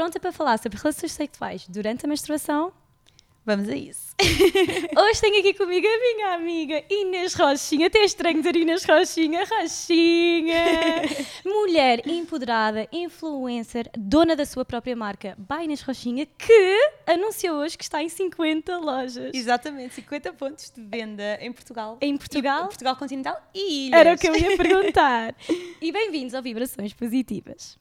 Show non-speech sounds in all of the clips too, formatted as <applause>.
pronta para falar sobre relações sexuais durante a menstruação? Vamos a isso. <laughs> Hoje tenho aqui comigo a minha amiga Inês Rochinha. Até estranho dizer Inês Rochinha. Rochinha! <laughs> Mulher empoderada, influencer, dona da sua própria marca, by Inês Rochinha, que anunciou hoje que está em 50 lojas. Exatamente, 50 pontos de venda em Portugal. Em Portugal? E, Portugal continental e ilhas. Era o que eu ia <laughs> perguntar. e bem-vindos ao Vibrações Positivas.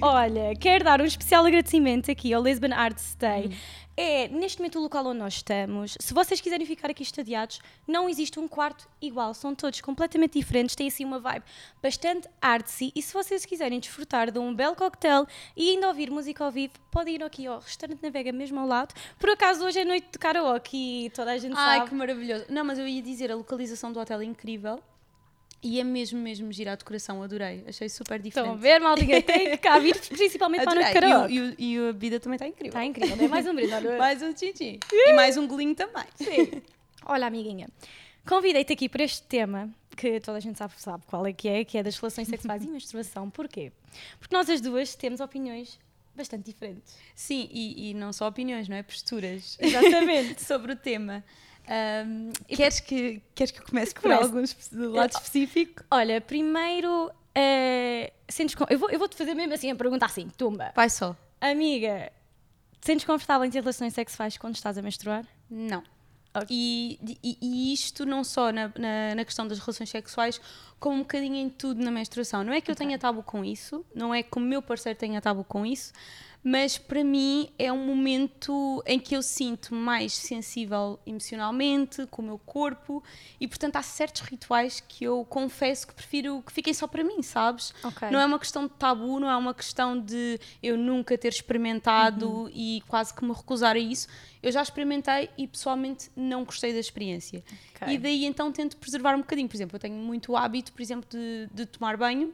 Olha, quero dar um especial agradecimento aqui ao Lisbon Arts Day. É, neste momento, o local onde nós estamos. Se vocês quiserem ficar aqui estadiados, não existe um quarto igual. São todos completamente diferentes. Têm assim uma vibe bastante artsy. E se vocês quiserem desfrutar de um belo cocktail e ainda ouvir música ao vivo, podem ir aqui ao Restaurante na Vega, mesmo ao lado. Por acaso, hoje é noite de karaoke e toda a gente Ai, sabe. que maravilhoso. Não, mas eu ia dizer, a localização do hotel é incrível. E é mesmo, mesmo gira a decoração, adorei. Achei super diferente. Estão a ver, maldinha? <laughs> Tem que cá vir, principalmente para de Adorei. karaoke. E, o- e o- e a bebida também está incrível. Está incrível, é mais um brinde. olha. <laughs> Mais um tchim E mais um golinho também. Sim. Olha, amiguinha, convidei-te aqui para este tema que toda a gente sabe, sabe qual é que é, que é das relações sexuais e <laughs> menstruação. Porquê? Porque nós as duas temos opiniões bastante diferentes. Sim, e, e não só opiniões, não é? Posturas. Exatamente. sobre o tema. Ahm, queres, que, queres que eu comece por algum lado específico? Olha, primeiro, eh, sentes eu, vou, vou-te fazer mesmo assim a pergunta assim, tumba. Vai só. Amiga, sentes confortável em ter relações sexuais quando estás a menstruar? Não. Ok. E, e- e isto não só na, na, na questão das relações sexuais, como um bocadinho em tudo na menstruação. Não é que eu tenha tabu com isso, não é que o meu parceiro tenha tabu com isso, mas para mim é um momento em que eu sinto mais sensível emocionalmente, com o meu corpo, e portanto há certos rituais que eu confesso que prefiro que fiquem só para mim, sabes? Ok. Não é uma questão de tabu, não é uma questão de eu nunca ter experimentado Uhum. e quase que me recusar a isso. Eu já experimentei e pessoalmente não gostei da experiência. Ok. E daí então tento preservar um bocadinho. Por exemplo, eu tenho muito hábito, por exemplo, de, de tomar banho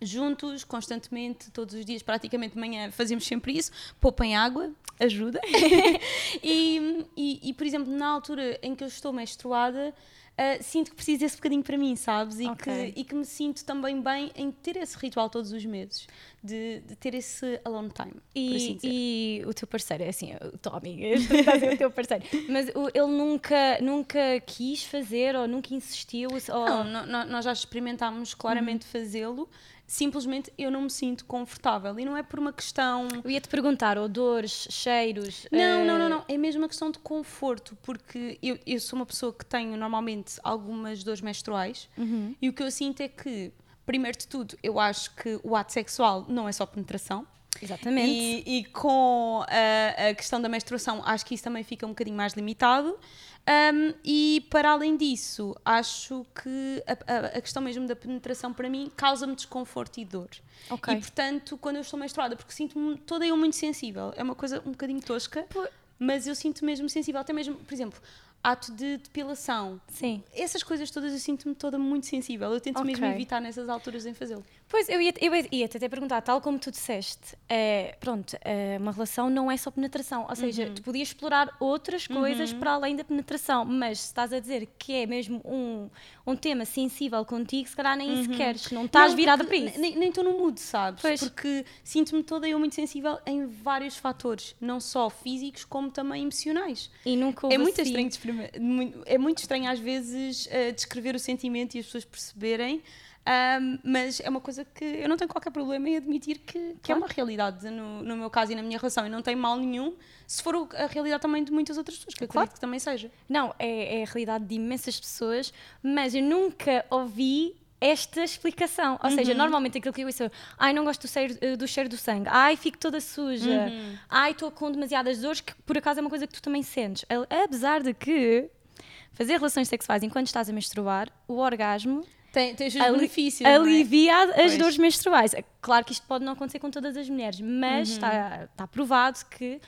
juntos, constantemente, todos os dias, praticamente de manhã fazemos sempre isso. Poupem água, ajuda. <laughs> e, e, e, por exemplo, na altura em que eu estou menstruada, ah, sinto que preciso desse bocadinho para mim, sabes? E, Ok. que, e que me sinto também bem em ter esse ritual todos os meses, de, de ter esse alone time. por assim E, e o teu parceiro, é assim, o Tommy, <laughs> dizer o teu parceiro, mas o- ele nunca, nunca quis fazer ou nunca insistiu? Ou... Não, no- no- nós já experimentámos claramente Uhum. fazê-lo, simplesmente eu não me sinto confortável. E não é por uma questão. Eu ia-te perguntar, odores, cheiros... Não, eh, não, não, não. É mesmo uma questão de conforto, porque eu, eu sou uma pessoa que tenho normalmente algumas dores menstruais Uhum. e o que eu sinto é que, primeiro de tudo, eu acho que o ato sexual não é só penetração. Exatamente. E, e com a, a questão da menstruação, acho que isso também fica um bocadinho mais limitado. Um, e para além disso, acho que a, a- a questão mesmo da penetração para mim causa-me desconforto e dor. Ok. E portanto, quando eu estou menstruada, porque sinto-me toda eu muito sensível, é uma coisa um bocadinho tosca, Pô- mas eu sinto mesmo sensível, até mesmo, por exemplo, ato de depilação. Sim. Essas coisas todas eu sinto-me toda muito sensível. Eu tento mesmo Ok. evitar nessas alturas em fazê-lo. Pois, eu ia-te eu ia-te até perguntar, tal como tu disseste, é, pronto, é, uma relação não é só penetração, ou seja, Uhum. tu podias explorar outras coisas para além da penetração, mas se estás a dizer que é mesmo um, um tema sensível contigo, se calhar nem isso queres, não estás Não, virada para isso. Nem estou no mood, sabes? Pois. Porque sinto-me toda eu muito sensível em vários fatores, não só físicos como também emocionais. E nunca É muito, assim- estranho é muito estranho às vezes eh, descrever o sentimento e as pessoas perceberem, ahm, mas é uma coisa que eu não tenho qualquer problema em admitir que, que é uma realidade no, no meu caso e na minha relação. E não tem mal nenhum se for a realidade também de muitas outras pessoas, que eu acredito que também seja. Não, é, é a realidade de imensas pessoas, mas eu nunca ouvi esta explicação. Ou seja, normalmente aquilo que eu ouço é ai, não gosto do cheiro, eh, do cheiro do sangue, ai, fico toda suja, ai, estou com demasiadas dores, que por acaso é uma coisa que tu também sentes. Apesar de que fazer relações sexuais enquanto estás a menstruar, o orgasmo Tem, tem os seus ali- benefícios. é? alivia as Pois. dores menstruais. É Claro que isto pode não acontecer com todas as mulheres, mas está, está provado que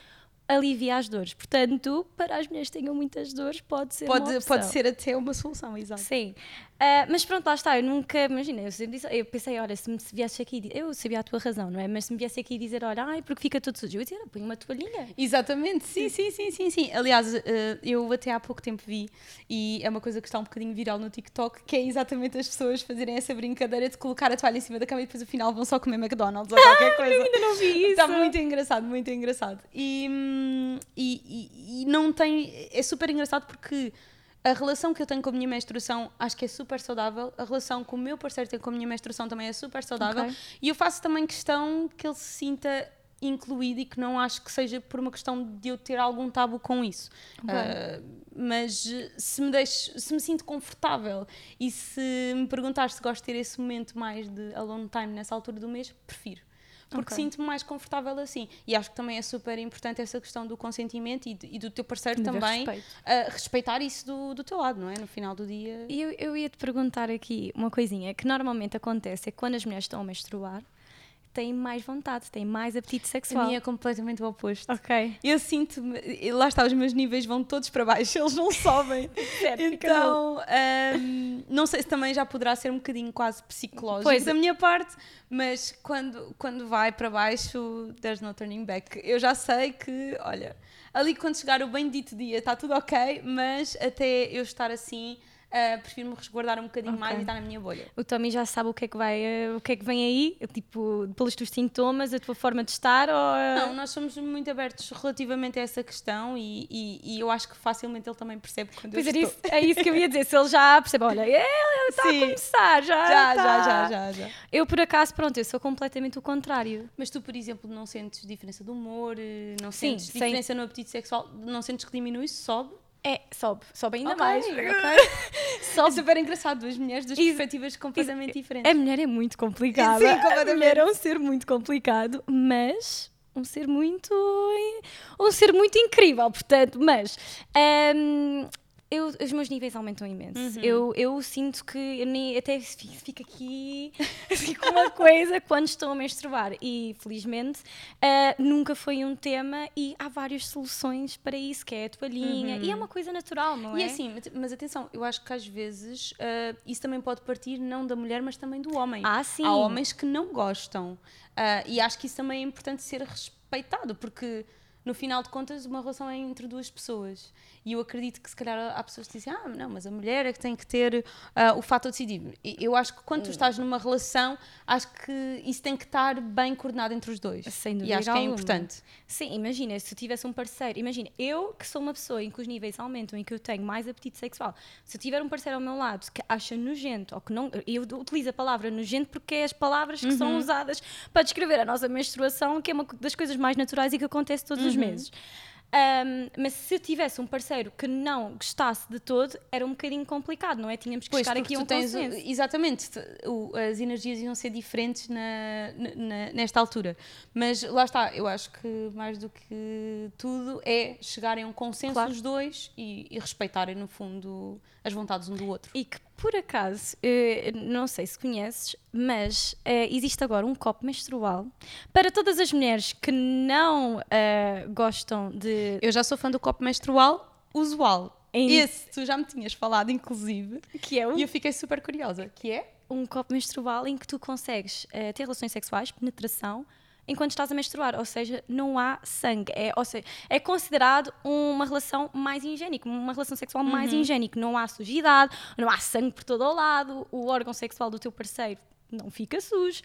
alivia as dores. Portanto, para as mulheres que tenham muitas dores, pode ser Pode, pode ser até uma solução, exato. Sim. Ah, mas pronto, lá está. Eu nunca, imagina, eu, disse- eu pensei, olha, se me se viesse aqui, eu sabia a tua razão, não é? Mas se me viesse aqui dizer, olha, ai, porque fica tudo sujo, eu ia dizer, põe uma toalhinha. Exatamente, sim, sim, sim, sim, sim. Aliás, eh, eu até há pouco tempo vi, e é uma coisa que está um bocadinho viral no TikTok, que é exatamente as pessoas fazerem essa brincadeira de colocar a toalha em cima da cama e depois afinal vão só comer McDonald's ou qualquer coisa. Eu ainda não vi isso. Está muito engraçado, muito engraçado. E, hum, e, e- e não tem. É super engraçado porque a relação que eu tenho com a minha menstruação acho que é super saudável. A relação que o meu parceiro tem com a minha menstruação também é super saudável. Ok. E eu faço também questão que ele se sinta incluído e que não acho que seja por uma questão de eu ter algum tabu com isso. Ok. Ah, mas se me deixo, se me sinto confortável e se me perguntares se gosto de ter esse momento mais de alone time nessa altura do mês, prefiro. Porque Ok. sinto-me mais confortável assim. E acho que também é super importante essa questão do consentimento e, de- e do teu parceiro De também respeito. ah, respeitar isso do, do teu lado, não é? No final do dia. E eu, eu ia te perguntar aqui uma coisinha que normalmente acontece é que quando as mulheres estão a menstruar, têm mais vontade, têm mais apetite A sexual. minha é completamente o oposto. Ok. Eu sinto-me, lá está, os meus níveis vão todos para baixo, <laughs> eles não sobem. <laughs> Certo, então, ahm, não sei se também já poderá ser um bocadinho quase psicológico Pois. da minha parte, mas quando, quando vai para baixo, there's no turning back. Eu já sei que, olha, ali quando chegar o bendito dia está tudo ok, mas até eu estar assim, ah, prefiro-me resguardar um bocadinho Ok. mais e estar na minha bolha. O Tommy já sabe o que é que vai, eh, o que é que vem aí, tipo, pelos teus sintomas, a tua forma de estar ou eh, Não, nós somos muito abertos relativamente a essa questão e, e- e eu acho que facilmente ele também percebe quando Pois eu era estou... isso, é isso que eu ia dizer. Se ele já percebe, olha, ele está a começar, já, Já, tá. já, já, já, já. Eu, por acaso, pronto, eu sou completamente o contrário. Mas tu, por exemplo, não sentes diferença de humor, eh, não Sim, sentes sem- diferença no apetite sexual, não sentes que diminui, sobe? É, sobe, sobe ainda Ok, mais. ok. <laughs> É Sobe. super engraçado, duas mulheres, duas Isso- perspectivas completamente diferentes. A mulher é muito complicada. Sim, A mulher é um ser muito complicado, mas um ser muito. um ser muito incrível, portanto, mas. hum, eu, os meus níveis aumentam imenso. Uhum. Eu, eu sinto que eu nem, até fi- fico aqui <laughs> fico uma coisa quando estou a menstruar. E felizmente ah, nunca foi um tema e há várias soluções para isso, que é a toalhinha. E é uma coisa natural, não E é? assim, mas- atenção, eu acho que às vezes ah, isso também pode partir não da mulher, mas também do homem. Ah, sim. Há homens que não gostam. Ah, e acho que isso também é importante ser respeitado, porque no final de contas uma relação é entre duas pessoas. E eu acredito que se calhar há pessoas que dizem, ah, não, mas a mulher é que tem que ter ah, o fato decisivo. E Eu acho que quando tu estás numa relação, acho que isso tem que estar bem coordenado entre os dois. Sem e dúvida acho que é alguma. importante. Sim, imagina, se eu tivesse um parceiro, imagina, eu que sou uma pessoa em que os níveis aumentam, em que eu tenho mais apetite sexual, se eu tiver um parceiro ao meu lado que acha nojento, ou que não, eu utilizo a palavra nojento porque é as palavras que são usadas para descrever a nossa menstruação, que é uma das coisas mais naturais e que acontece todos os meses. Ahm, mas se eu tivesse um parceiro que não gostasse de todo, era um bocadinho complicado, não é? Tínhamos que Pois, chegar aqui a um tens, consenso. exatamente, o- as energias iam ser diferentes na, na- nesta altura. Mas lá está, eu acho que mais do que tudo é chegarem a um consenso Claro. os dois e, e respeitarem, no fundo, as vontades um do outro. E que por acaso, eh, não sei se conheces, mas eh, existe agora um copo menstrual para todas as mulheres que não eh, gostam de. Eu já sou fã do copo menstrual usual. Em- Esse, tu já me tinhas falado, inclusive, Que é um, e eu fiquei super curiosa. Que é? um copo menstrual em que tu consegues eh, ter relações sexuais, penetração, enquanto estás a menstruar, ou seja, não há sangue. É, ou seja, é considerado uma relação mais higiênica, uma relação sexual mais higiênica. Não há sujidade, não há sangue por todo o lado, o órgão sexual do teu parceiro não fica sujo.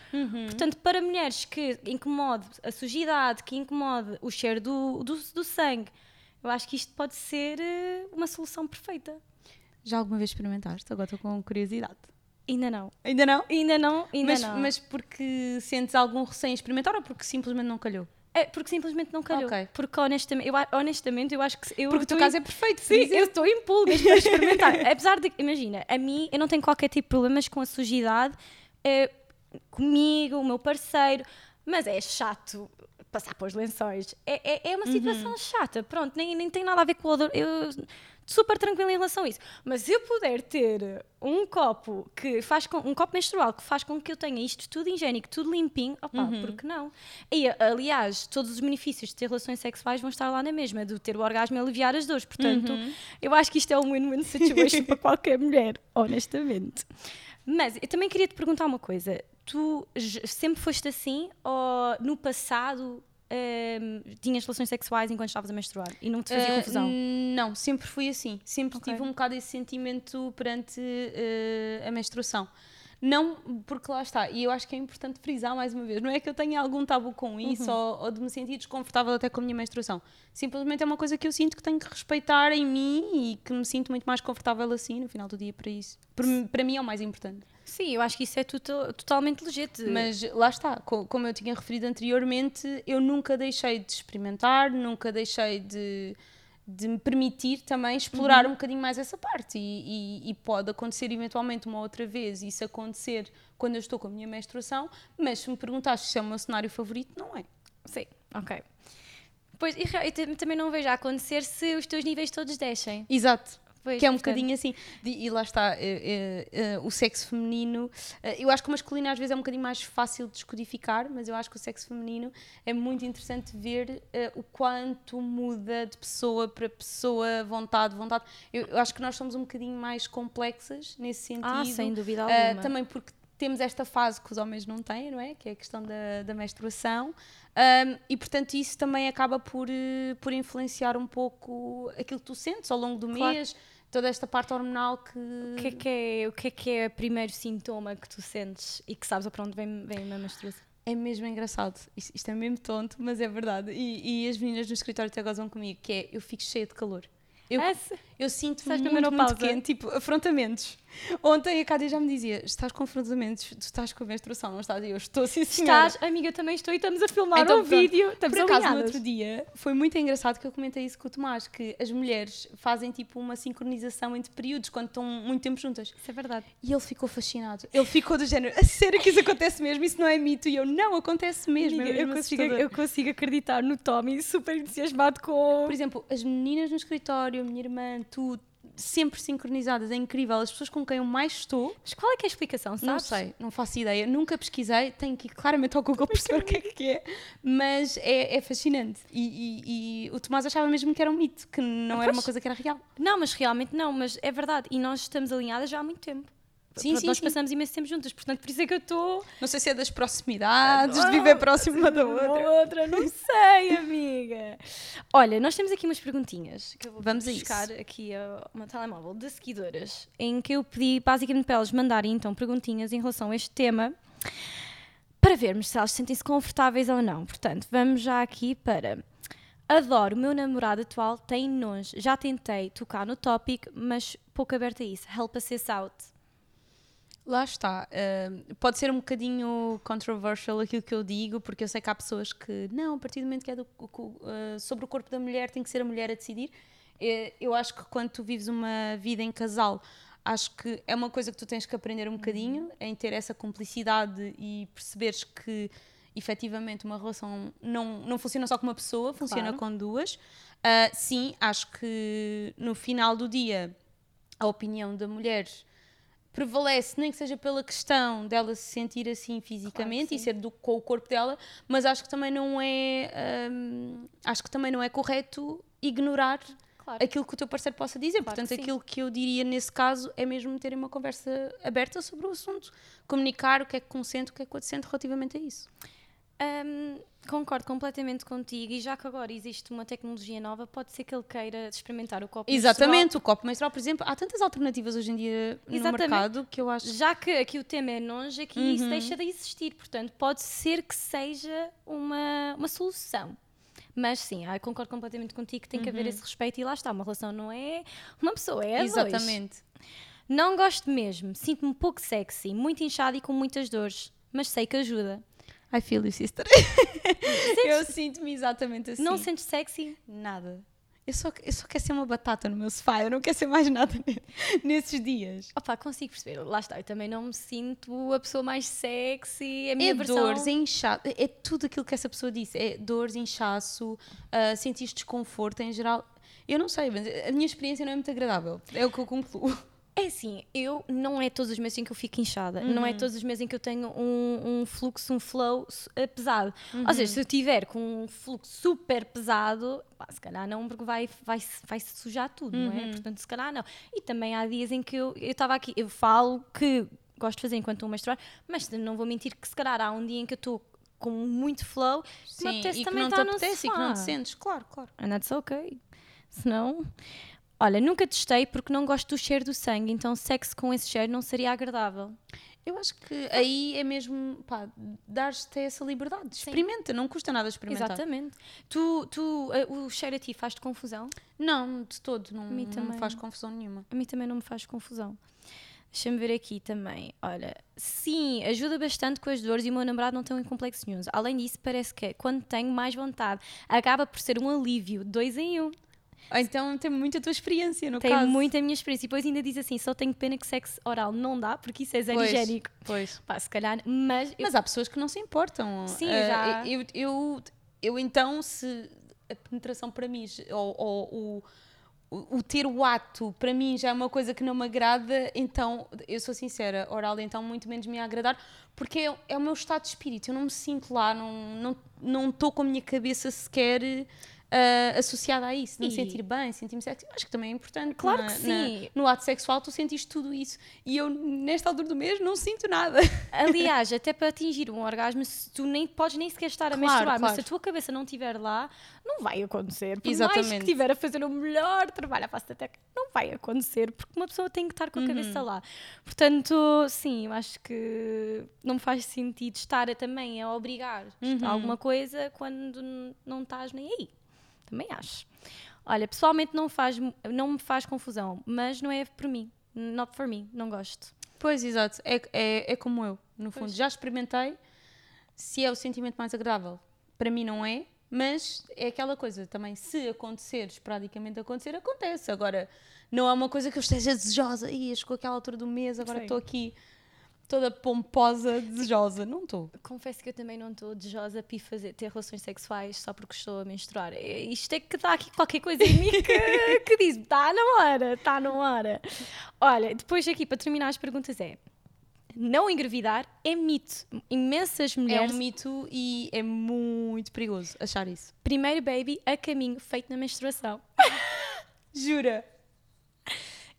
Portanto, para mulheres que incomode a sujidade, que incomode o cheiro do, do, do sangue, eu acho que isto pode ser eh, uma solução perfeita. Já alguma vez experimentaste? Agora estou com curiosidade. Ainda não. Ainda não? Ainda não, ainda Mas, não. mas porque sentes algum receio em experimentar ou porque simplesmente não calhou? É porque simplesmente não calhou. Ok. Porque honestamente eu, honestamente, eu acho que. Eu Porque o teu caso em- é perfeito. Sim, exemplo. eu estou em pulgas para experimentar. <laughs> Apesar de. Imagina, a mim, eu não tenho qualquer tipo de problemas com a sujidade eh, comigo, o meu parceiro, mas é chato passar para os lençóis. É, é, é uma situação chata, pronto, nem, nem tem nada a ver com o odor. Eu super tranquila em relação a isso. Mas se eu puder ter um copo que faz com, um copo menstrual que faz com que eu tenha isto tudo higiênico, tudo limpinho, opa, Uhum. por que não? E, aliás, todos os benefícios de ter relações sexuais vão estar lá na mesma, de ter o orgasmo e aliviar as dores. Portanto, Uhum. eu acho que isto é um win-win situation para qualquer mulher, honestamente. Mas eu também queria te perguntar uma coisa. Tu sempre foste assim ou no passado tinhas relações sexuais enquanto estavas a menstruar e não te fazia Ah, confusão? Não, sempre fui assim. Sempre Ok. tive um bocado esse sentimento perante ah, a menstruação. Não, porque lá está, e eu acho que é importante frisar mais uma vez, não é que eu tenha algum tabu com isso Uhum. ou, ou de me sentir desconfortável até com a minha menstruação. Simplesmente é uma coisa que eu sinto que tenho que respeitar em mim e que me sinto muito mais confortável assim no final do dia para isso. Para, mim- para mim é o mais importante. Sim, eu acho que isso é tudo- totalmente legítimo. Mas lá está, co- como eu tinha referido anteriormente, eu nunca deixei de experimentar, nunca deixei de, de me permitir também explorar um bocadinho mais essa parte. E, e- e pode acontecer eventualmente uma outra vez isso acontecer quando eu estou com a minha menstruação, mas se me perguntaste se é o meu cenário favorito, não é. Sim, ok. Pois, e também não vejo a acontecer se os teus níveis todos descem. Exato. Pois, que é um portanto, bocadinho assim. E lá está, eh, eh, eh, o sexo feminino. eu acho que o masculino às vezes é um bocadinho mais fácil de descodificar, mas eu acho que o sexo feminino é muito interessante ver o quanto muda de pessoa para pessoa, vontade, vontade. Eu, eu acho que nós somos um bocadinho mais complexas nesse sentido. Ah, sem dúvida alguma. também porque temos esta fase que os homens não têm, não é? Que é a questão da, da menstruação. Um, e portanto isso também acaba por, por influenciar um pouco aquilo que tu sentes ao longo do Claro. mês, toda esta parte hormonal que. O que, é que é, o que é que é o primeiro sintoma que tu sentes e que sabes para onde vem, vem a menstruação? É mesmo engraçado. Isto, isto é mesmo tonto, mas é verdade. E, e as meninas no escritório até gozam comigo, que é eu fico cheia de calor. Eu, Ah, eu sinto na muito, muito quente, tipo, afrontamentos. Ontem a Cádia já me dizia, estás com afrontamentos, tu estás com a menstruação, não estás? E eu estou sim, senhora. Estás, amiga, também estou e estamos a filmar Então, um pronto. vídeo. Estamos Por acaso, no outro dia, foi muito engraçado que eu comentei isso com o Tomás, que as mulheres fazem tipo uma sincronização entre períodos, quando estão muito tempo juntas. Isso é verdade. E ele ficou fascinado. Ele ficou do género, a sério que isso acontece mesmo? Isso não é mito? E eu, não, acontece mesmo. Amiga, é eu, mesmo consigo, assustador." eu consigo acreditar no Tommy super entusiasmado com. Por exemplo, as meninas no escritório, a minha irmã, tu, sempre sincronizadas, é incrível. As pessoas com quem eu mais estou, Mas qual é que é a explicação, sabes? não sei, não faço ideia. Nunca pesquisei, tenho que ir claramente ao Google <laughs> perceber o que é que é. Mas é, é fascinante. E, e- e o Tomás achava mesmo que era um mito, que não era Pois. uma coisa que era real. Não, mas realmente não, mas é verdade. E nós estamos alinhadas já há muito tempo. Sim, Pronto, sim, Nós sim. passamos imenso tempo juntas, portanto, por isso é que eu estou. Não sei se é das proximidades, de viver próximo uma da outra. outra, não <laughs> sei, amiga. Olha, nós temos aqui umas perguntinhas que eu vou Vamos buscar aqui ao meu telemóvel de seguidoras, em que eu pedi basicamente para elas mandarem então perguntinhas em relação a este tema para vermos se elas sentem-se confortáveis ou não. Portanto, vamos já aqui para. Adoro, o meu namorado atual tem nós. Já tentei tocar no tópico, mas pouco aberta a isso. Help us out. Lá está. Uh, pode ser um bocadinho controversial aquilo que eu digo, porque eu sei que há pessoas que, não, a partir do momento que é do- uh, sobre o corpo da mulher, tem que ser a mulher a decidir. Eh, Eu acho que quando tu vives uma vida em casal, acho que é uma coisa que tu tens que aprender um bocadinho, em ter essa cumplicidade e perceberes que efetivamente uma relação não, não funciona só com uma pessoa, funciona Claro. com duas. Ah, sim, acho que no final do dia a opinião da mulher prevalece, nem que seja pela questão dela se sentir assim fisicamente que e ser do, com o corpo dela, mas acho que também não é hum, acho que também não é correto ignorar Claro. aquilo que o teu parceiro possa dizer. Claro Portanto, que aquilo que eu diria nesse caso é mesmo terem uma conversa aberta sobre o assunto, comunicar o que é que consente, o que é que o outro sente relativamente a isso. Hum, concordo completamente contigo e já que agora existe uma tecnologia nova, pode ser que ele queira experimentar o copo Exatamente, o copo menstrual, por exemplo, há tantas alternativas hoje em dia no Exatamente. mercado que eu acho menstrual. Já que aqui o tema é longe, aqui isso Uhum. deixa de existir, portanto pode ser que seja uma, uma solução. Mas sim, ah, concordo completamente contigo que tem que haver esse respeito e lá está, uma relação não é uma pessoa, é a dois. Exatamente. Não gosto mesmo, sinto-me um pouco sexy, muito inchada e com muitas dores, mas sei que ajuda. I feel you, sister. eu sinto-me exatamente assim. Não sentes sexy? nada. Eu só, eu só quero ser uma batata no meu sofá, eu não quero ser mais nada ne- nesses dias. Opa, consigo perceber. Lá está, eu também não me sinto a pessoa mais sexy. A minha É versão... dores, é inchaço, é tudo aquilo que essa pessoa disse. É dores, inchaço, uh, sentir desconforto em geral. Eu não sei, mas a minha experiência não é muito agradável. É o que eu concluo. É assim, eu não é todos os meses em que eu fico inchada, não é Uhum. todos os meses em que eu tenho um, um fluxo, um flow eh, pesado. Uhum. Ou seja, se eu tiver com um fluxo super pesado, pá, se calhar não, porque vai, vai, vai se sujar tudo, não Uhum. é? Portanto, se calhar não. E também há dias em que eu estava aqui, eu falo que gosto de fazer enquanto estou a menstruar, mas não vou mentir que se calhar há um dia em que eu estou com muito flow, que me Sim, apetece e que também não te apetece e que não te sentes. Claro, claro. And that's okay. Senão. Olha, nunca testei porque não gosto do cheiro do sangue, então sexo com esse cheiro não seria agradável. Eu acho que aí é mesmo, pá, dar-te essa liberdade. Experimenta, não custa nada experimentar. Exatamente. Tu, tu, eh, o cheiro a ti faz-te confusão? Não, de todo, não, mim não me também faz não. confusão nenhuma. A mim também não me faz confusão. Deixa-me ver aqui também. Olha, sim, ajuda bastante com as dores e o meu namorado não tem um complexo nenhum. Além disso, parece que quando tenho mais vontade, acaba por ser um alívio, dois em um. Então tem muito a tua experiência, no Tem caso. muita a minha experiência. E depois ainda diz assim: só tenho pena que sexo oral não dá, porque isso é zero Pois. Pois. Pá, se calhar, mas eu- Mas há pessoas que não se importam. Sim, Ah, já. Eu, eu, eu então, se a penetração para mim, ou, ou o, o, ter o ato, para mim já é uma coisa que não me agrada, então, eu sou sincera, oral então muito menos me ia agradar, porque é, é o meu estado de espírito, eu não me sinto lá, não estou não, estou com a minha cabeça sequer ah, associada a isso, de me E- sentir bem, sentir-me sexy, acho que também é importante. Claro na- que na- sim. no ato sexual tu sentiste tudo isso, e eu nesta altura do mês não sinto nada. <laughs> Aliás, até para atingir um orgasmo, tu nem podes nem sequer estar a Claro, menstruar, mas claro. se a tua cabeça não estiver lá, não vai acontecer. Por mais Exatamente. que estiver a fazer o melhor trabalho à face da técnica, não vai acontecer, porque uma pessoa tem que estar com a cabeça Uhum. lá. Portanto, sim, eu acho que não faz sentido estar a, também a obrigar Uhum. a alguma coisa quando não estás nem aí. Também acho. Olha, pessoalmente não, faz, não me faz confusão, mas não é por mim. Not for me, não gosto. Pois, exato. É, é, é como eu, no fundo. Pois. Já experimentei. Se é o sentimento mais agradável, para mim não é. Mas é aquela coisa também, se acontecer, esporadicamente acontecer, acontece. Agora, não é uma coisa que eu esteja desejosa. Ih, chegou aquela altura do mês, agora estou aqui toda pomposa, desejosa. Não estou. Confesso que eu também não estou desejosa para fazer, ter relações sexuais só porque estou a menstruar. É- Isto é que está aqui qualquer coisa em mim que, <laughs> que diz: está na hora, está na hora. Olha, depois aqui para terminar as perguntas é: não engravidar é mito. Imensas É mulheres. um mito e é muito perigoso achar isso. Primeiro baby a caminho, feito na menstruação. <laughs> Jura?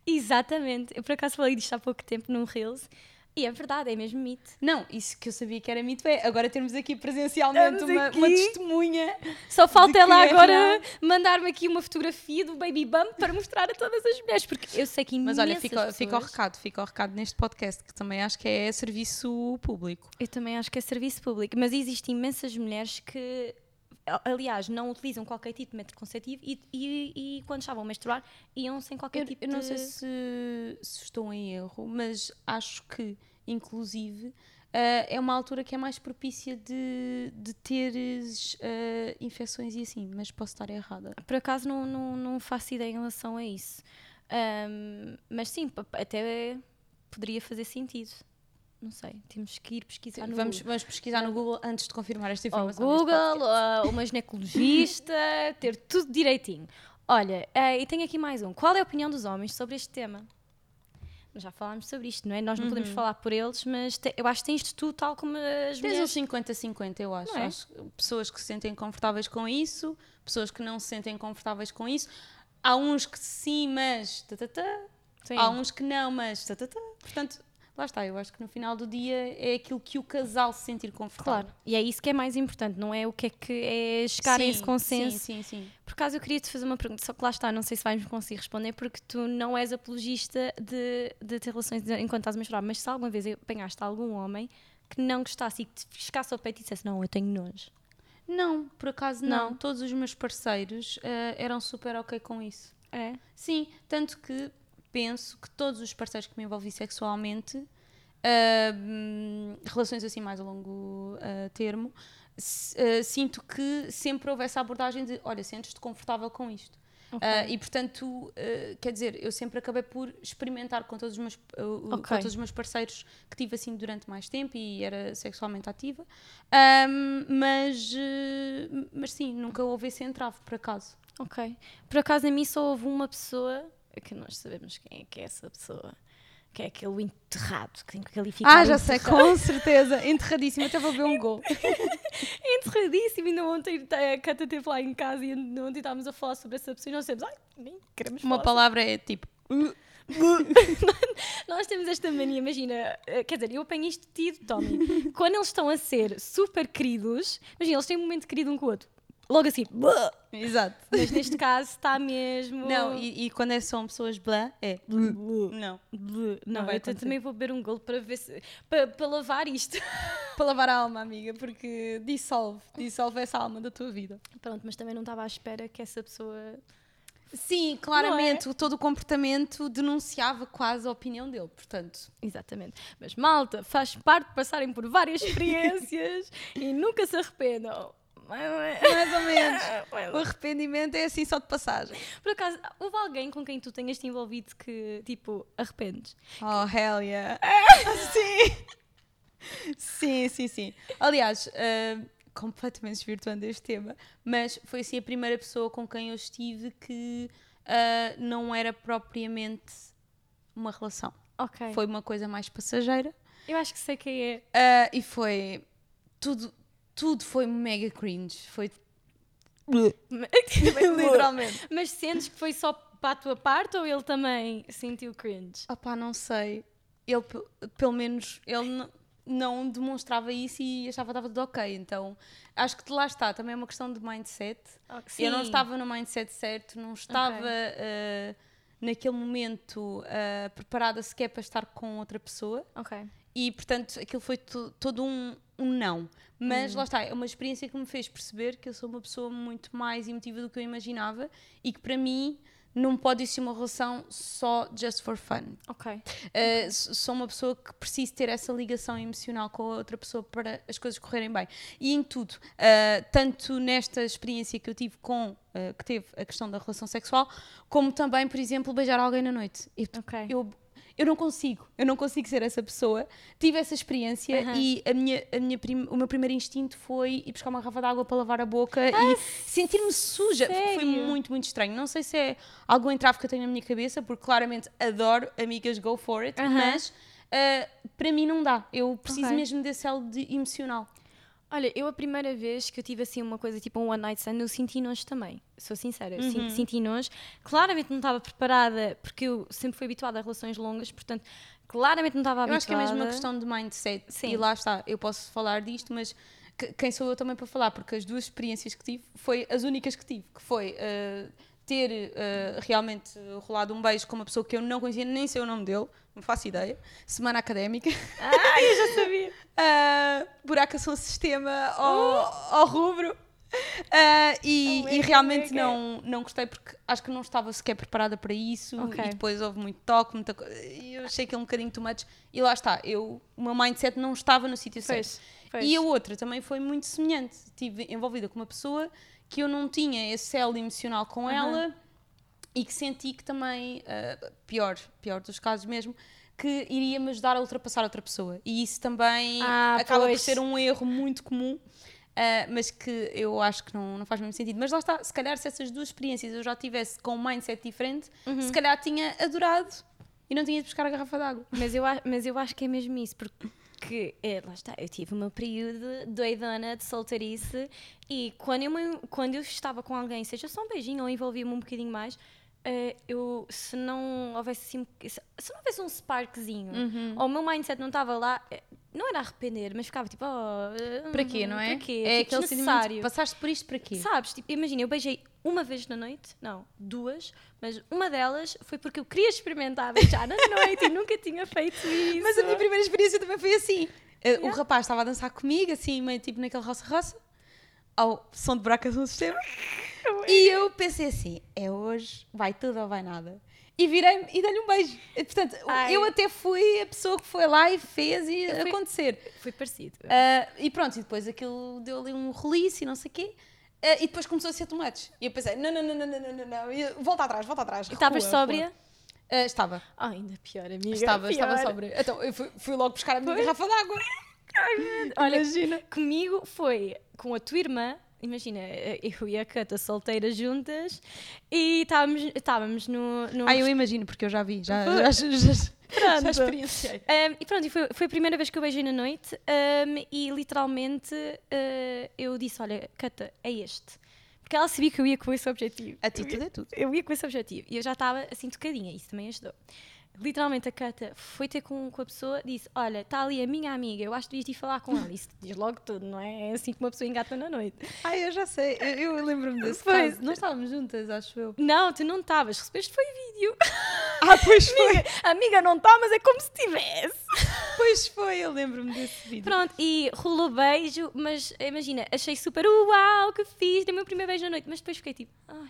Exatamente. Eu por acaso falei disto há pouco tempo num Reels. E é verdade, é mesmo mito. Não, isso que eu sabia que era mito é agora termos aqui presencialmente uma, aqui. uma testemunha. Só falta ela é agora mandar-me aqui uma fotografia do baby bump para mostrar a todas as mulheres, porque eu sei que Mas olha, imensas fica, fica o pessoas- recado, fica o recado neste podcast, que também acho que é serviço público. Eu também acho que é serviço público, mas existem imensas mulheres que, aliás, não utilizam qualquer tipo de método contraceptivo e, e, e quando estavam a menstruar iam sem qualquer Eu, tipo eu não de... sei se, se estou em erro, mas acho que, inclusive, ah, é uma altura que é mais propícia de, de teres ah, infecções e assim, mas posso estar errada. Por acaso não, não, não faço ideia em relação a isso. Ahm, mas sim, até poderia fazer sentido. Não sei, temos que ir pesquisar no Vamos, Google. vamos pesquisar no Google antes de confirmar esta informação. neste Google, a uma ginecologista, <laughs> ter tudo direitinho. Olha, eh, e tenho aqui mais um. Qual é a opinião dos homens sobre este tema? Já falámos sobre isto, não é? Nós não podemos falar por eles, mas te- eu acho que tens tu, tal como as Tens mulheres. uns 50-50, eu acho. É? Acho que Pessoas que se sentem confortáveis com isso, pessoas que não se sentem confortáveis com isso. Há uns que sim, mas. tatatá. Sim. Há uns que não, mas. tatatá. Portanto, lá está. Eu acho que no final do dia é aquilo que o casal se sentir confortável. Claro, e é isso que é mais importante, não é o que é que é chegar a esse Sim, consenso. Sim, sim, sim. Por acaso eu queria te fazer uma pergunta, só que lá está, não sei se vais-me conseguir responder, porque tu não és apologista de, de ter relações de- enquanto estás a menstruar, mas se alguma vez apanhaste algum homem que não gostasse e que te fiscasse ao peito e dissesse não, eu tenho nojo. Não, por acaso não. Não? Todos os meus parceiros eh, eram super ok com isso. É? Sim, tanto que penso que todos os parceiros que me envolvi sexualmente, hum, relações assim mais a longo ah, termo, s- ah, sinto que sempre houve essa abordagem de olha, sentes-te confortável com isto. Ah, e portanto, quer dizer, eu sempre acabei por experimentar com todos os meus, ah, o- com todos os meus parceiros que tive assim durante mais tempo e era sexualmente ativa, Ahm, mas, mas sim, nunca houve esse entrave, por acaso. Ok. Por acaso, a mim só houve uma pessoa que nós sabemos quem é que é essa pessoa. Que é aquele enterrado, que tem que qualificar. Ah, já sei, com certeza. Enterradíssimo, até vou ver um gol. <laughs> enterradíssimo. Ainda ontem a Cata esteve lá em casa e ontem estávamos a falar sobre essa pessoa e nós temos, ai, nem queremos Uma palavra é tipo. <laughs> Nós temos esta mania, imagina, eh, quer dizer, eu apanho isto tido, Tommy. Quando eles estão a ser super queridos, imagina, eles têm um momento querido um com o outro. Logo assim, "Buh". Exato. mas neste caso está mesmo. Não, e, e quando é- são pessoas blá, é. Não. Buh. Não, vai eu também vou beber um golo para ver se. para, para lavar isto. <laughs> Para lavar a alma, amiga, porque dissolve, dissolve essa alma da tua vida. Pronto, mas também não estava à espera que essa pessoa. Sim, claramente, todo o comportamento denunciava quase a opinião dele, portanto. Exatamente. Mas malta, faz parte de passarem por várias experiências <laughs> e nunca se arrependam. Mais ou menos. <laughs> O arrependimento é assim só de passagem. Por acaso, houve alguém com quem tu tenhas te envolvido que, tipo, arrependes? Oh, hell yeah. <laughs> sim. Sim, sim, sim. Aliás, ah, completamente desvirtuando este tema, mas foi assim a primeira pessoa com quem eu estive que ah, não era propriamente uma relação. Ok. Foi uma coisa mais passageira Eu acho que sei quem é. ah, e foi tudo, tudo foi mega cringe. Foi <laughs> literalmente. Mas sentes que foi só para a tua parte ou ele também sentiu cringe? Opá, não sei. Ele, pe- pelo menos, ele não demonstrava isso e achava que estava tudo ok. Então, acho que de lá está. Também é uma questão de mindset. Eu não estava no mindset certo, não estava eh, naquele momento eh, preparada sequer para estar com outra pessoa. Ok. E, portanto, aquilo foi to- todo um, um não. Mas lá está, é uma experiência que me fez perceber que eu sou uma pessoa muito mais emotiva do que eu imaginava e que para mim não pode existir uma relação só just for fun. Ok. Uh, sou uma pessoa que preciso ter essa ligação emocional com a outra pessoa para as coisas correrem bem. E em tudo, uh, tanto nesta experiência que eu tive com, uh, que teve a questão da relação sexual, como também, por exemplo, beijar alguém na noite. Eu, Ok. eu, eu não consigo, eu não consigo ser essa pessoa. Tive essa experiência Aham. e a minha, a minha prim- o meu primeiro instinto foi ir buscar uma garrafa de água para lavar a boca e sentir-me suja. Foi sério? muito, muito estranho. Não sei se é algum entrave que eu tenho na minha cabeça, porque claramente adoro amigas go for it, Aham. mas ah, para mim não dá. Eu preciso Ok. mesmo desse elo de emocional. Olha, eu a primeira vez que eu tive assim uma coisa tipo um one night stand, eu senti nojo também. Sou sincera, eu Uhum. senti, nojo. Claramente não estava preparada, porque eu sempre fui habituada a relações longas, portanto, claramente não estava Eu habituada. acho que é mesmo uma questão de mindset. Sim. E lá está, eu posso falar disto, mas que- quem sou eu também para falar? Porque as duas experiências que tive foi as únicas que tive, que foi ah, ter ah, realmente rolado um beijo com uma pessoa que eu não conhecia, nem sei o nome dele, não faço ideia. Semana académica. Ah, eu já sabia. <laughs> uh, buracação o sistema ao, ao rubro. Uh, e, Oh, e realmente não, não gostei porque acho que não estava sequer preparada para isso Ok. e depois houve muito toque, muita coisa. E eu achei aquilo um bocadinho too much. E lá está, eu, o meu mindset não estava no sítio certo. Pois. E a outra também foi muito semelhante. Estive envolvida com uma pessoa que eu não tinha esse elo emocional com ela e que senti que também, ah, pior, pior dos casos mesmo, que iria me ajudar a ultrapassar outra pessoa. E isso também Ah, acaba pois. por ser um erro muito comum. ah, mas que eu acho que não, não faz mesmo sentido. Mas lá está, se calhar se essas duas experiências eu já tivesse com um mindset diferente, Uhum. se calhar tinha adorado e não tinha de buscar a garrafa d'água. Mas eu, mas eu acho que é mesmo isso, porque é, lá está, eu tive o meu período doidona de solteirice e quando eu, quando eu estava com alguém, seja só um beijinho ou envolvia-me um bocadinho mais, eh, eu, se não houvesse assim, se se não houvesse um sparkzinho, ou o meu mindset não estava lá, eh, não era arrepender, mas ficava tipo, oh, Para quê, não é? Para quê? É tipo, aquele sentimento, passaste por isto para quê? Sabes, tipo, imagina, eu beijei uma vez na noite, não, duas, mas uma delas foi porque eu queria experimentar beijar na noite e nunca tinha feito isso. <laughs> Mas a minha primeira experiência também foi assim. Eh, O rapaz estava a dançar comigo, assim, meio tipo naquele roça-roça, ao som de buracas no sistema. E eu pensei assim: é hoje, vai tudo ou vai nada. E virei-me e dei-lhe um beijo. Portanto, Ai. eu até fui a pessoa que foi lá e fez e fui- acontecer. Foi parecido. Ah, e pronto, e depois aquilo deu ali um release e não sei o quê. Ah, e depois começou a ser tomates. E eu pensei: não, não, não, não, não, não, não, não. Eu, volta atrás, volta atrás. E estavas sóbria? Ah, estava. Ah, ainda pior, amiga. Estava, estava pior. sóbria. Então, eu fui, fui logo buscar a minha garrafa d'água. Olha, Imagina. comigo foi com a tua irmã, imagina, eu e a Cata solteiras juntas e estávamos, estávamos no, no. Ah, eu imagino, porque eu já vi, já, já, já, já, já experienciei. Um, e pronto, e foi, foi a primeira vez que eu beijei na noite um, e literalmente uh, eu disse: Olha, Cata, é este. Porque ela sabia que eu ia com esse objetivo. Atitude é tudo. Eu ia com esse objetivo e eu já estava assim tocadinha, isso também ajudou. Literalmente a Cata foi ter com, com a pessoa, disse: Olha, está ali a minha amiga, eu acho que devias ir falar com ela. Isso diz logo tudo, não é? É assim que uma pessoa engata na noite. Ai, eu já sei, eu, eu lembro-me desse Pois. caso. Nós estávamos juntas, acho eu. Não, tu não estavas, recebeste foi vídeo. Ah, pois foi. amiga, amiga não está, mas é como se tivesse. Pois foi, eu lembro-me desse vídeo. Pronto, e rolou beijo, mas imagina, achei super uau, que fiz, dei o meu primeiro beijo à noite, mas depois fiquei tipo, ai,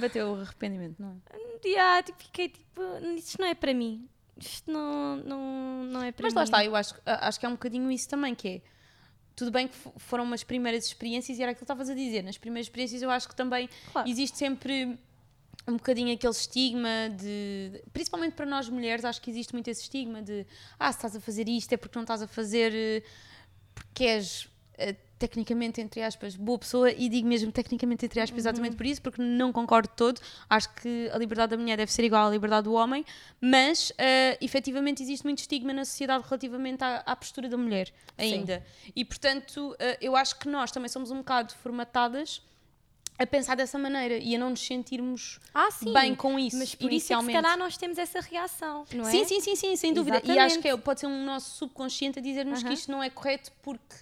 Bateu o arrependimento, não é? yeah, tipo, fiquei tipo, isto não é para mim, isto não, não, não é para Mas mim. lá está, eu acho, acho que é um bocadinho isso também, que é. Tudo bem que fo- foram umas primeiras experiências e era aquilo que estavas a dizer. Nas primeiras experiências eu acho que também Claro. existe sempre um bocadinho aquele estigma de. Principalmente para nós mulheres, acho que existe muito esse estigma de ah, se estás a fazer isto é porque não estás a fazer eh, porque és tecnicamente, entre aspas, boa pessoa e digo mesmo tecnicamente, entre aspas, exatamente por isso, porque não concordo todo. Acho que a liberdade da mulher deve ser igual à liberdade do homem, mas eh, efetivamente existe muito estigma na sociedade relativamente à, à postura da mulher ainda. E portanto, eh, eu acho que nós também somos um bocado formatadas a pensar dessa maneira e a não nos sentirmos Ah, sim, bem com isso mas por isso é que inicialmente. se calhar nós temos essa reação, não é? Sim, sim, sim, sim, sem dúvida. E Exatamente. acho que é- pode ser um nosso subconsciente a dizer-nos que Aham. isto não é correto porque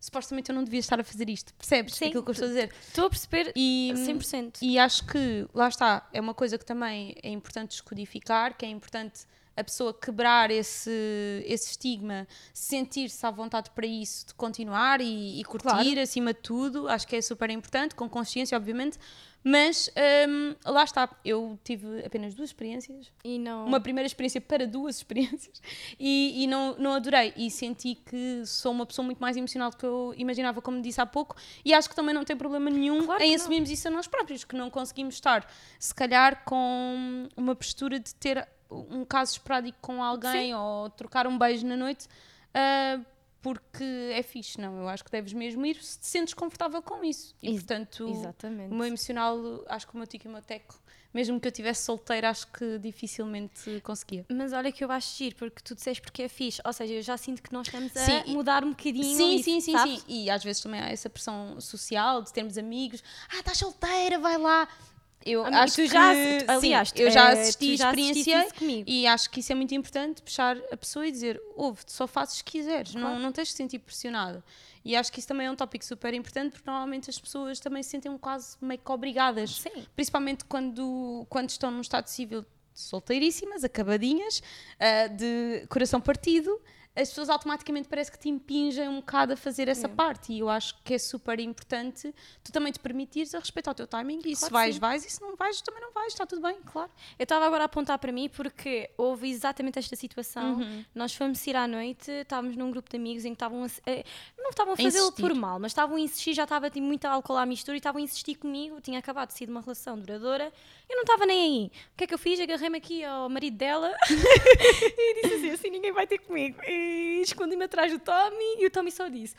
supostamente eu não devia estar a fazer isto. Percebes Sim. aquilo que eu estou a dizer? Estou a perceber E, 100%. e acho que, lá está, é uma coisa que também é importante descodificar, que é importante a pessoa quebrar esse, esse estigma, sentir-se à vontade para isso, de continuar e, e curtir Claro. acima de tudo. Acho que é super importante, com consciência, obviamente. Mas hum, lá está, eu tive apenas duas experiências E não... uma primeira experiência para duas <laughs> experiências e, e não, não adorei e senti que sou uma pessoa muito mais emocional do que eu imaginava, como disse há pouco, e acho que também não tem problema nenhum Claro em não. assumirmos isso a nós próprios, que não conseguimos estar, se calhar, com uma postura de ter um caso esporádico com alguém ou trocar um beijo na noite. ah, porque é fixe, não? Eu acho que deves mesmo ir se te sentes confortável com isso. E, Ex- portanto, Exatamente. o meu emocional, acho que o meu tico e o meu teco, mesmo que eu estivesse solteira, acho que dificilmente conseguia. Mas olha que eu acho giro, porque tu disseste porque é fixe. Ou seja, eu já sinto que nós estamos a Sim, e- mudar um bocadinho Sim, isso, sim, sim, sabes? sim. E às vezes também há essa pressão social de termos amigos. Ah, estás solteira, vai lá. Eu acho tu que, já- sim, aliás, eu já eh, assisti já isso comigo. e acho que isso é muito importante, puxar a pessoa e dizer, ouve, só fazes se quiseres, não, Claro. não tens de se sentir pressionada. E acho que isso também é um tópico super importante porque normalmente as pessoas também se sentem quase meio que obrigadas Sim. principalmente quando, quando estão num estado civil solteiríssimas, acabadinhas, ah, de coração partido, as pessoas automaticamente parece que te impingem um bocado a fazer essa parte. E eu acho que é super importante tu também te permitires a respeitar o teu timing. E se Claro que vais, sim. vais, e se não vais, também não vais, está tudo bem. Claro. Eu estava agora a apontar para mim porque houve exatamente esta situação. Uhum. Nós fomos sair à noite, estávamos num grupo de amigos em que estavam a, se- eh, não estavam a fazê-lo por mal, mas estavam a insistir, já estava tipo, muito álcool à mistura e estavam a insistir comigo. Tinha acabado de sair de uma relação duradoura, eu não estava nem aí. O que é que eu fiz? Agarrei-me aqui ao marido dela <laughs> e disse assim: assim ninguém vai ter comigo. E escondi-me atrás do Tommy e o Tommy só disse: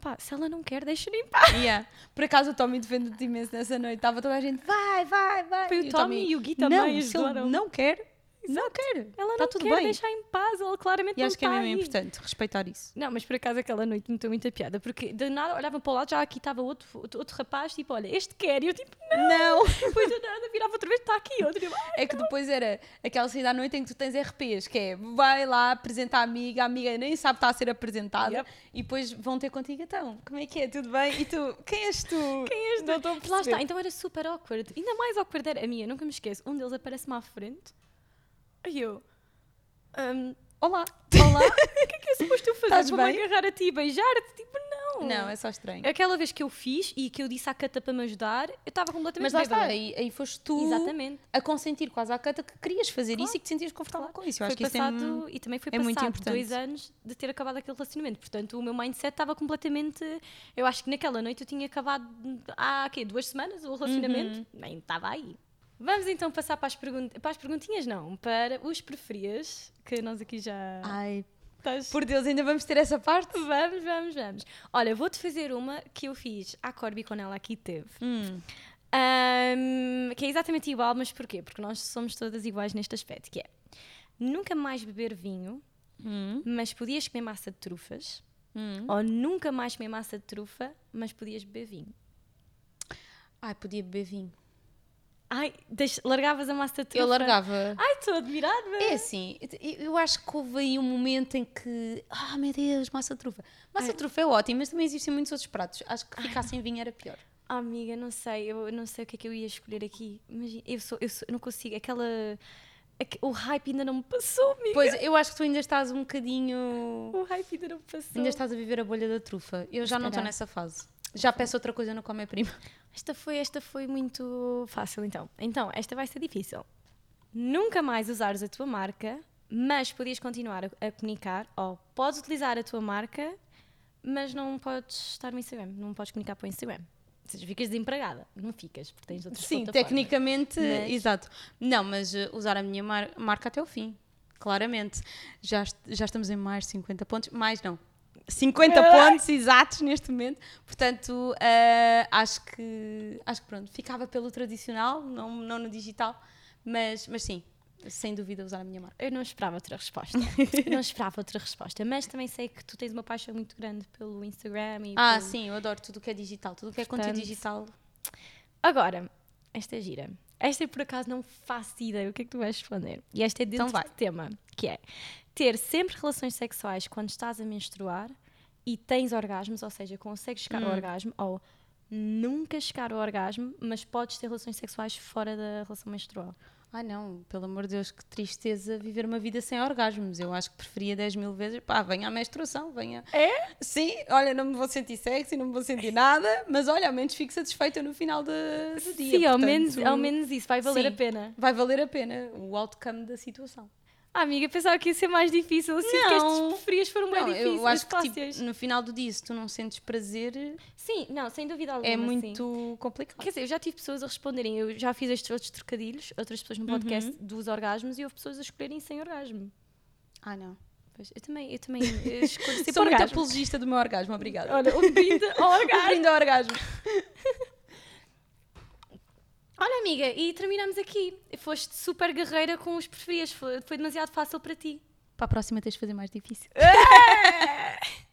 pá, se ela não quer, deixa-me em paz. Yeah. Por acaso o Tommy defende-te imenso nessa noite. Estava toda a gente, vai, vai, vai. Foi o E Tommy e o Gui também Não, se ele não quer, não quer. Ela Está não tudo quer bem. deixar em paz, ela claramente E não acho que é está mesmo aí. importante respeitar isso. Não, mas por acaso aquela noite me deu muita piada, porque de nada olhava para o lado, já aqui estava outro, outro, rapaz, tipo, olha, este quer, e eu tipo, não, Não. <laughs> depois de nada, virava outra vez, está aqui outro, "Ai". É que depois era aquela saída à noite em que tu tens RPs, que é vai lá apresentar a amiga, a amiga nem sabe estar a ser apresentada Yep. e depois vão ter contigo então. Como é que é? Tudo bem? E tu, quem és tu? quem és Não tu? estou a Lá perceber. está, então era super awkward, ainda mais awkward era a minha, nunca me esqueço, um deles aparece-me à frente, e eu, "Hum, Olá. olá, <laughs> o que é que é suposto eu fazer? Vou-me bem? agarrar a ti e beijar-te? Tipo, não. Não, é só estranho. Aquela vez que eu fiz e que eu disse à Cata para me ajudar, eu estava completamente Mas lá está, aí, aí foste tu Exatamente. a consentir quase à canta que querias fazer Claro. isso e que te sentias confortável com isso. Eu foi acho que passado, isso é, e também foi é passado dois anos de ter acabado aquele relacionamento. Portanto, o meu mindset estava completamente. Eu acho que naquela noite eu tinha acabado há quê, duas semanas o relacionamento, Uhum. nem estava aí. Vamos então passar para as, pergun para as perguntinhas, não, para os preferias, que nós aqui já. Ai, estás. Por Deus, ainda vamos ter essa parte? Vamos, vamos, vamos. Olha, vou-te fazer uma que eu fiz à Corby quando ela aqui teve. Hum. Ahm, que é exatamente igual, mas porquê? Porque nós somos todas iguais neste aspecto, que é nunca mais beber vinho, Hum. mas podias comer massa de trufas, Hum. ou nunca mais comer massa de trufa, mas podias beber vinho. Ai, podia beber vinho. Ai, deixa- largavas a massa de trufa? Eu largava. Ai, estou admirada. É assim, eu- acho que houve aí um momento em que, ah meu Deus, massa de trufa. Massa Ai. de trufa é ótimo, mas também existem muitos outros pratos. Acho que ficar sem vinho era pior. Ah, amiga, não sei, eu não sei o que é que eu ia escolher aqui. Imagina, eu, sou, eu, sou- eu não consigo, aquela... aque- O hype ainda não me passou, amiga. Pois, eu acho que tu ainda estás um bocadinho. O hype ainda não me passou. Ainda estás a viver a bolha da trufa. Eu já não estou nessa fase. Já peço outra coisa no Come Prima. Esta foi, esta foi muito fácil, então. Então, esta vai ser difícil. Nunca mais usares a tua marca, mas podias continuar a, a comunicar, ou podes utilizar a tua marca, mas não podes estar no Instagram, não podes comunicar para o Instagram. Ou seja, ficas desempregada. Não ficas, porque tens outras Sim, tecnicamente, Mas- exato. Não, mas uh, usar a minha mar- marca até o fim. Claramente. Já, já estamos em mais de 50 pontos. Mais não. 50 <laughs> pontos exatos neste momento. Portanto, uh, acho que acho que pronto, ficava pelo tradicional, não, não no digital, mas, mas sim, sem dúvida usar a minha marca. Eu não esperava outra resposta. <laughs> não esperava outra resposta, mas também sei que tu tens uma paixão muito grande pelo Instagram e Ah, pelo- sim, eu adoro tudo o que é digital, tudo o que é Portanto, conteúdo digital. Agora, esta é gira. Esta eu por acaso não faço ideia o que é que tu vais responder. E esta é dentro Então vai. do tema, que é ter sempre relações sexuais quando estás a menstruar e tens orgasmos, ou seja, consegues chegar Hum. ao orgasmo, ou nunca chegar ao orgasmo, mas podes ter relações sexuais fora da relação menstrual. Ai não, pelo amor de Deus, que tristeza viver uma vida sem orgasmos. Eu acho que preferia 10 mil vezes, pá, venha a menstruação, venha. É? Sim, olha, não me vou sentir sexy, não me vou sentir nada, mas olha, ao menos fico satisfeita no final de, do dia. Sim, ao portanto, menos, ao menos isso, vai valer sim. a pena. Vai valer a pena o outcome da situação. Ah, amiga, pensava que ia ser mais difícil. Eu sinto que Não. estes preferias foram bem Não, difíceis. eu acho que tipo, no final do dia, se tu não sentes prazer, Sim, não, sem dúvida alguma. é sim. muito complicado. Quer dizer, eu já tive pessoas a responderem, eu já fiz estes outros trocadilhos, outras pessoas no podcast dos orgasmos e houve pessoas a escolherem sem orgasmo. Ah, não. Pois, eu também, eu também <laughs> escolho sempre Sou muito orgasmo. apologista do meu orgasmo, obrigada. Olha, um brinde ao Um <laughs> orgasmo. brinde ao orgasmo. Olha, amiga, e terminamos aqui. Foste super guerreira com os preferias, foi, foi demasiado fácil para ti. Para a próxima tens de fazer mais difícil. <laughs> <laughs>